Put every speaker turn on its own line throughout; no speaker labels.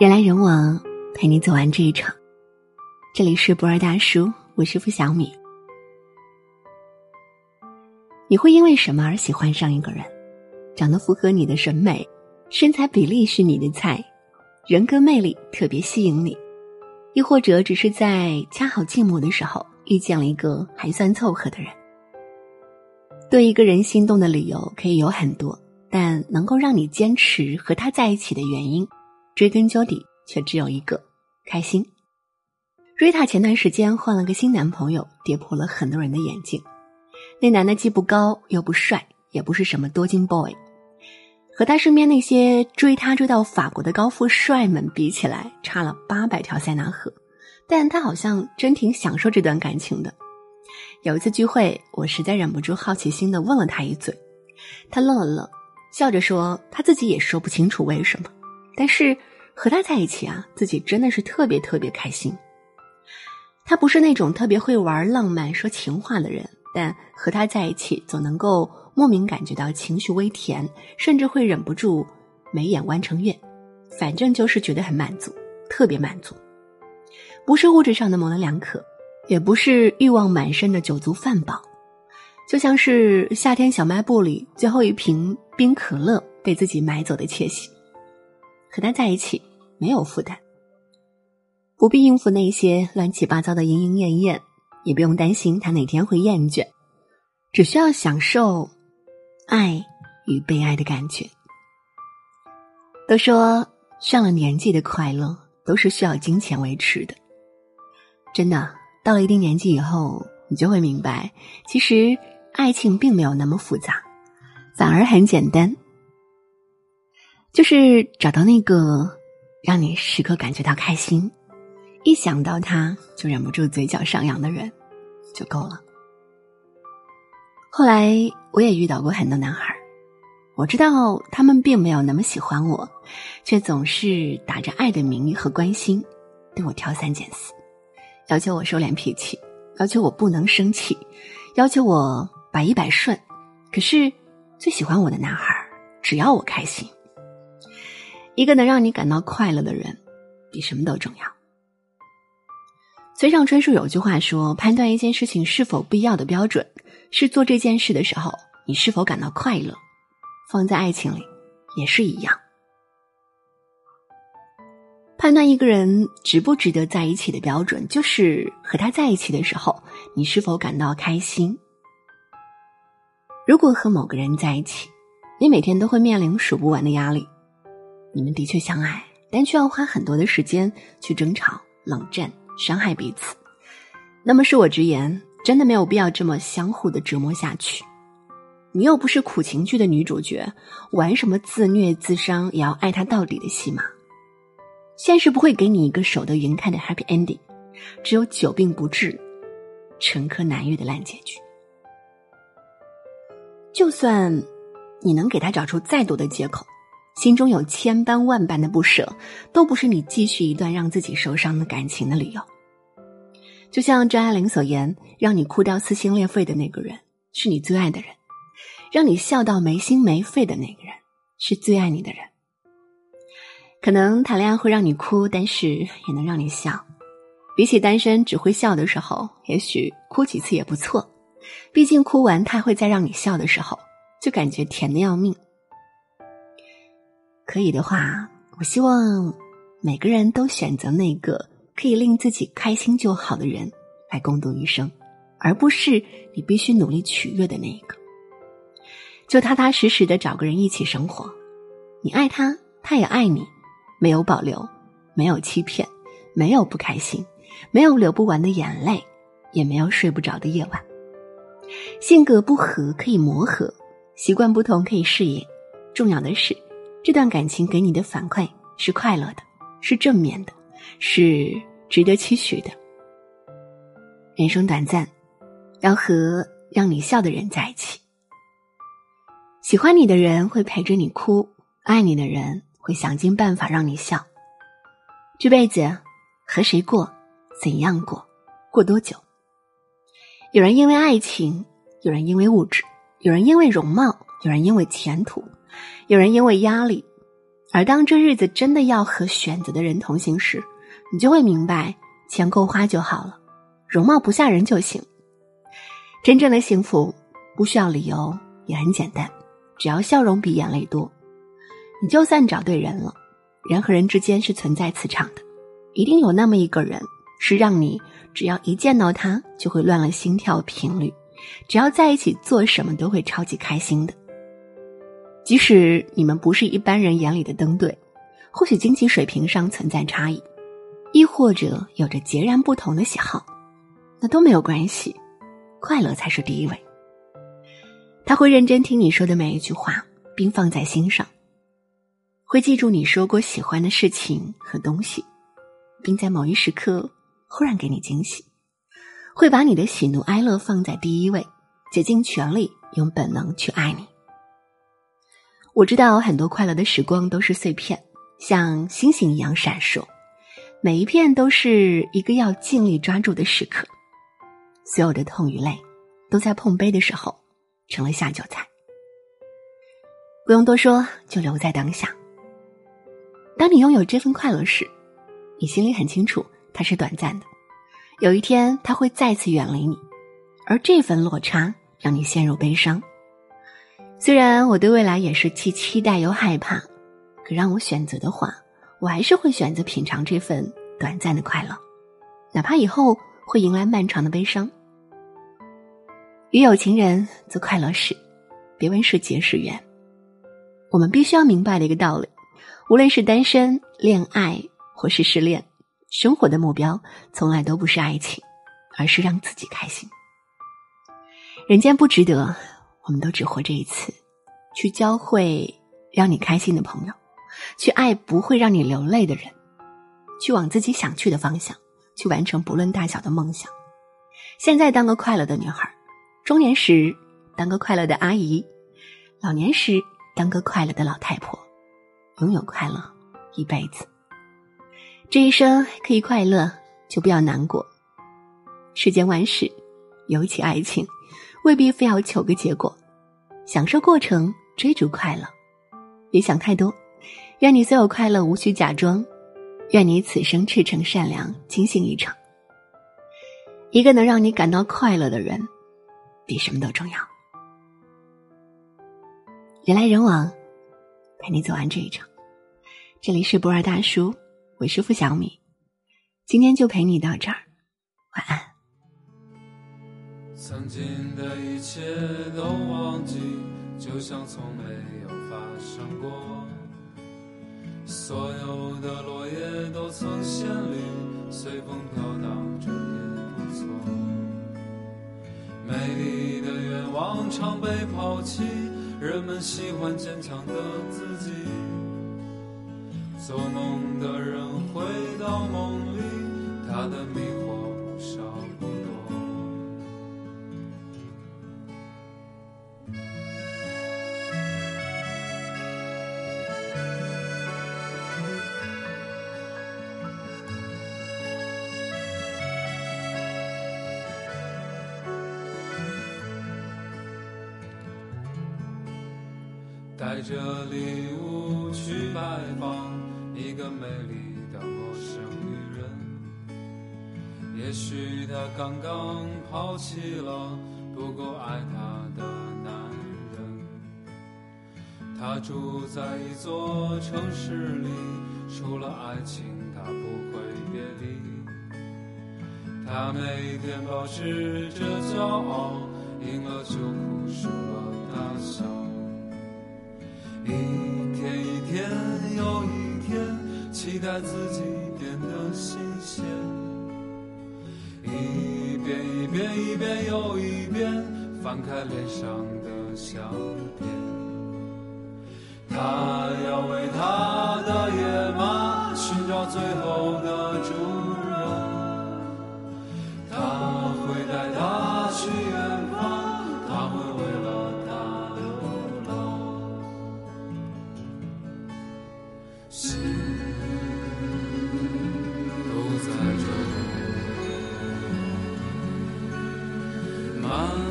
人来人往，陪你走完这一场。这里是不二大叔，我是付小米。你会因为什么而喜欢上一个人？长得符合你的审美，身材比例是你的菜，人格魅力特别吸引你，亦或者只是在恰好寂寞的时候遇见了一个还算凑合的人。对一个人心动的理由可以有很多。但能够让你坚持和他在一起的原因，追根究底却只有一个：开心。瑞塔前段时间换了个新男朋友，跌破了很多人的眼镜。那男的既不高又不帅，也不是什么多金 boy，和他身边那些追他追到法国的高富帅们比起来，差了八百条塞纳河。但他好像真挺享受这段感情的。有一次聚会，我实在忍不住好奇心的问了他一嘴，他愣了愣。笑着说，他自己也说不清楚为什么，但是和他在一起啊，自己真的是特别特别开心。他不是那种特别会玩浪漫、说情话的人，但和他在一起，总能够莫名感觉到情绪微甜，甚至会忍不住眉眼弯成月。反正就是觉得很满足，特别满足。不是物质上的模棱两可，也不是欲望满身的酒足饭饱。就像是夏天小卖部里最后一瓶冰可乐被自己买走的窃喜，和他在一起没有负担，不必应付那些乱七八糟的莺莺燕燕，也不用担心他哪天会厌倦，只需要享受爱与被爱的感觉。都说上了年纪的快乐都是需要金钱维持的，真的，到了一定年纪以后，你就会明白，其实。爱情并没有那么复杂，反而很简单，就是找到那个让你时刻感觉到开心，一想到他就忍不住嘴角上扬的人，就够了。后来我也遇到过很多男孩，我知道他们并没有那么喜欢我，却总是打着爱的名义和关心，对我挑三拣四，要求我收敛脾气，要求我不能生气，要求我。百依百顺，可是最喜欢我的男孩，只要我开心。一个能让你感到快乐的人，比什么都重要。村上春树有句话说：“判断一件事情是否必要的标准，是做这件事的时候你是否感到快乐。”放在爱情里也是一样。判断一个人值不值得在一起的标准，就是和他在一起的时候，你是否感到开心。如果和某个人在一起，你每天都会面临数不完的压力。你们的确相爱，但却要花很多的时间去争吵、冷战、伤害彼此。那么，恕我直言，真的没有必要这么相互的折磨下去。你又不是苦情剧的女主角，玩什么自虐自伤也要爱他到底的戏码。现实不会给你一个守得云开的 happy ending，只有久病不治、沉疴难愈的烂结局。就算你能给他找出再多的借口，心中有千般万般的不舍，都不是你继续一段让自己受伤的感情的理由。就像张爱玲所言：“让你哭到撕心裂肺的那个人，是你最爱的人；让你笑到没心没肺的那个人，是最爱你的人。”可能谈恋爱会让你哭，但是也能让你笑。比起单身只会笑的时候，也许哭几次也不错。毕竟哭完他会再让你笑的时候，就感觉甜的要命。可以的话，我希望每个人都选择那个可以令自己开心就好的人来共度余生，而不是你必须努力取悦的那一个。就踏踏实实的找个人一起生活，你爱他，他也爱你，没有保留，没有欺骗，没有不开心，没有流不完的眼泪，也没有睡不着的夜晚。性格不合可以磨合，习惯不同可以适应。重要的是，这段感情给你的反馈是快乐的，是正面的，是值得期许的。人生短暂，要和让你笑的人在一起。喜欢你的人会陪着你哭，爱你的人会想尽办法让你笑。这辈子和谁过，怎样过，过多久？有人因为爱情，有人因为物质，有人因为容貌，有人因为前途，有人因为压力，而当这日子真的要和选择的人同行时，你就会明白，钱够花就好了，容貌不吓人就行。真正的幸福不需要理由，也很简单，只要笑容比眼泪多。你就算找对人了，人和人之间是存在磁场的，一定有那么一个人，是让你只要一见到他就会乱了心跳频率，只要在一起做什么都会超级开心的。即使你们不是一般人眼里的登对，或许经济水平上存在差异，亦或者有着截然不同的喜好，那都没有关系，快乐才是第一位。他会认真听你说的每一句话，并放在心上。会记住你说过喜欢的事情和东西，并在某一时刻忽然给你惊喜。会把你的喜怒哀乐放在第一位，竭尽全力用本能去爱你。我知道很多快乐的时光都是碎片，像星星一样闪烁，每一片都是一个要尽力抓住的时刻。所有的痛与泪，都在碰杯的时候成了下酒菜。不用多说，就留在当下。当你拥有这份快乐时，你心里很清楚它是短暂的，有一天它会再次远离你，而这份落差让你陷入悲伤。虽然我对未来也是既期待又害怕，可让我选择的话，我还是会选择品尝这份短暂的快乐，哪怕以后会迎来漫长的悲伤。与有情人做快乐事，别问是劫是缘。我们必须要明白的一个道理。无论是单身、恋爱，或是失恋，生活的目标从来都不是爱情，而是让自己开心。人间不值得，我们都只活这一次，去教会让你开心的朋友，去爱不会让你流泪的人，去往自己想去的方向，去完成不论大小的梦想。现在当个快乐的女孩，中年时当个快乐的阿姨，老年时当个快乐的老太婆。拥有快乐一辈子，这一生可以快乐，就不要难过。世间万事，尤其爱情，未必非要求个结果，享受过程，追逐快乐。别想太多，愿你所有快乐无需假装，愿你此生赤诚善良，清醒一场。一个能让你感到快乐的人，比什么都重要。人来人往。陪你走完这一场，这里是博尔大叔，我是付小米，今天就陪你到这儿，晚安。曾经的一切都忘记，就像从没有发生过。所有的落叶都曾鲜绿，随风飘荡着也不错。美丽的愿望常被抛弃。人们喜欢坚强的自己，做梦的人回到梦里，他的迷带着礼物去拜访一个美丽的陌生女人，也许她刚刚抛弃了不够爱她的男人。她住在一座城市里，除了爱情，她不会别离。她每天保持着骄傲，赢了就哭，输了大笑。一天一天又一天，期待自己变得新鲜。一遍一遍一遍又一遍，翻开脸上的相片。他要为他 Mom.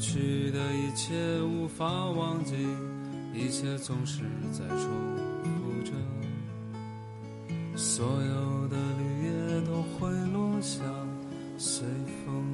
过去的一切无法忘记，一切总是在重复着，所有的绿叶都会落下，随风